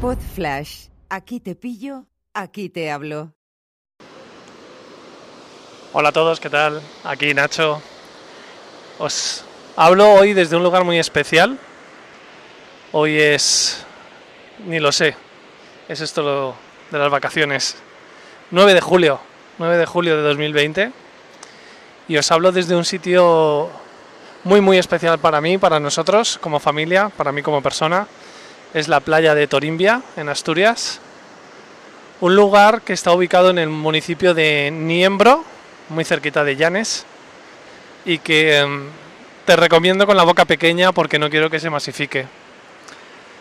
Pod Flash. Aquí te pillo, aquí te hablo. Hola a todos, ¿qué tal? Aquí Nacho. Os hablo hoy desde un lugar muy especial. Hoy es... ni lo sé. Es esto lo de las vacaciones. 9 de julio. 9 de julio de 2020. Y os hablo desde un sitio muy muy especial para mí, para nosotros como familia, para mí como persona. Es la playa de Torimbia, en Asturias. Un lugar que está ubicado en el municipio de Niembro, muy cerquita de Llanes, y que em, te recomiendo con la boca pequeña porque no quiero que se masifique.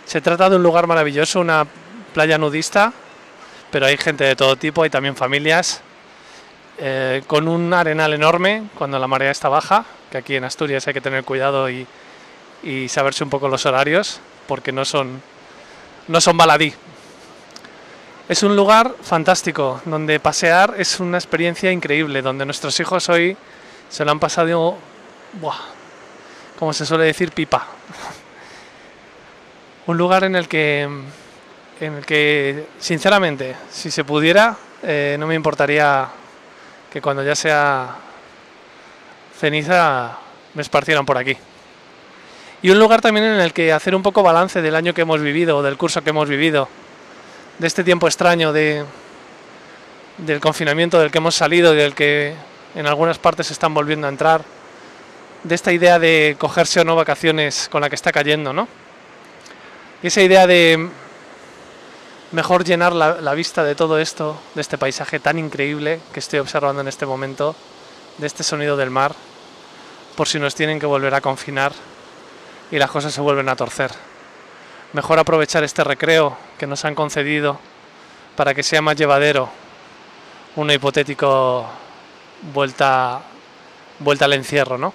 Se trata de un lugar maravilloso, una playa nudista, pero hay gente de todo tipo, hay también familias, eh, con un arenal enorme cuando la marea está baja, que aquí en Asturias hay que tener cuidado y, y saberse un poco los horarios, porque no son, no son baladí. Es un lugar fantástico, donde pasear es una experiencia increíble, donde nuestros hijos hoy se lo han pasado, como se suele decir, pipa. Un lugar en el que, en el que sinceramente, si se pudiera, eh, no me importaría que cuando ya sea ceniza me esparcieran por aquí. Y un lugar también en el que hacer un poco balance del año que hemos vivido, o del curso que hemos vivido, de este tiempo extraño de, del confinamiento del que hemos salido y del que en algunas partes están volviendo a entrar, de esta idea de cogerse o no vacaciones con la que está cayendo, ¿no? Y esa idea de mejor llenar la, la vista de todo esto, de este paisaje tan increíble que estoy observando en este momento, de este sonido del mar, por si nos tienen que volver a confinar y las cosas se vuelven a torcer. Mejor aprovechar este recreo que nos han concedido para que sea más llevadero una hipotético vuelta vuelta al encierro, ¿no?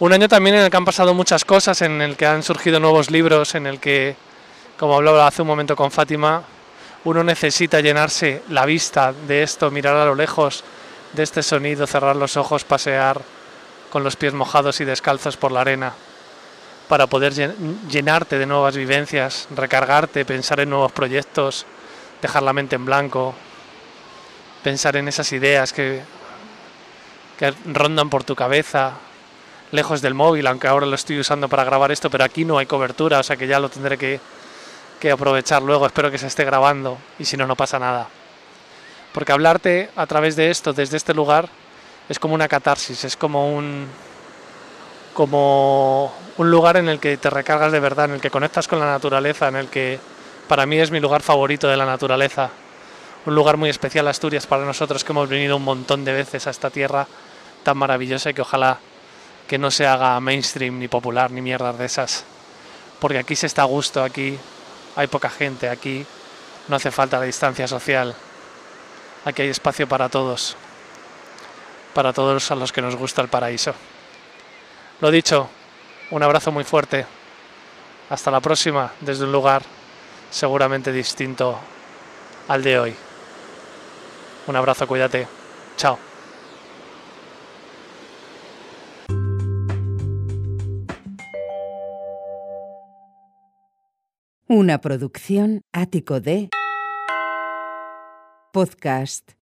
Un año también en el que han pasado muchas cosas, en el que han surgido nuevos libros, en el que, como hablaba hace un momento con Fátima, uno necesita llenarse la vista de esto, mirar a lo lejos de este sonido, cerrar los ojos, pasear con los pies mojados y descalzos por la arena, para poder llenarte de nuevas vivencias, recargarte, pensar en nuevos proyectos, dejar la mente en blanco, pensar en esas ideas que, que rondan por tu cabeza, lejos del móvil, aunque ahora lo estoy usando para grabar esto, pero aquí no hay cobertura, o sea que ya lo tendré que, que aprovechar luego, espero que se esté grabando y si no, no pasa nada. Porque hablarte a través de esto, desde este lugar, es como una catarsis, es como un como un lugar en el que te recargas de verdad, en el que conectas con la naturaleza, en el que para mí es mi lugar favorito de la naturaleza. Un lugar muy especial Asturias para nosotros que hemos venido un montón de veces a esta tierra tan maravillosa y que ojalá que no se haga mainstream ni popular ni mierdas de esas. Porque aquí se está a gusto, aquí hay poca gente, aquí no hace falta la distancia social. Aquí hay espacio para todos para todos a los que nos gusta el paraíso. Lo dicho, un abrazo muy fuerte. Hasta la próxima desde un lugar seguramente distinto al de hoy. Un abrazo, cuídate. Chao. Una producción ático de podcast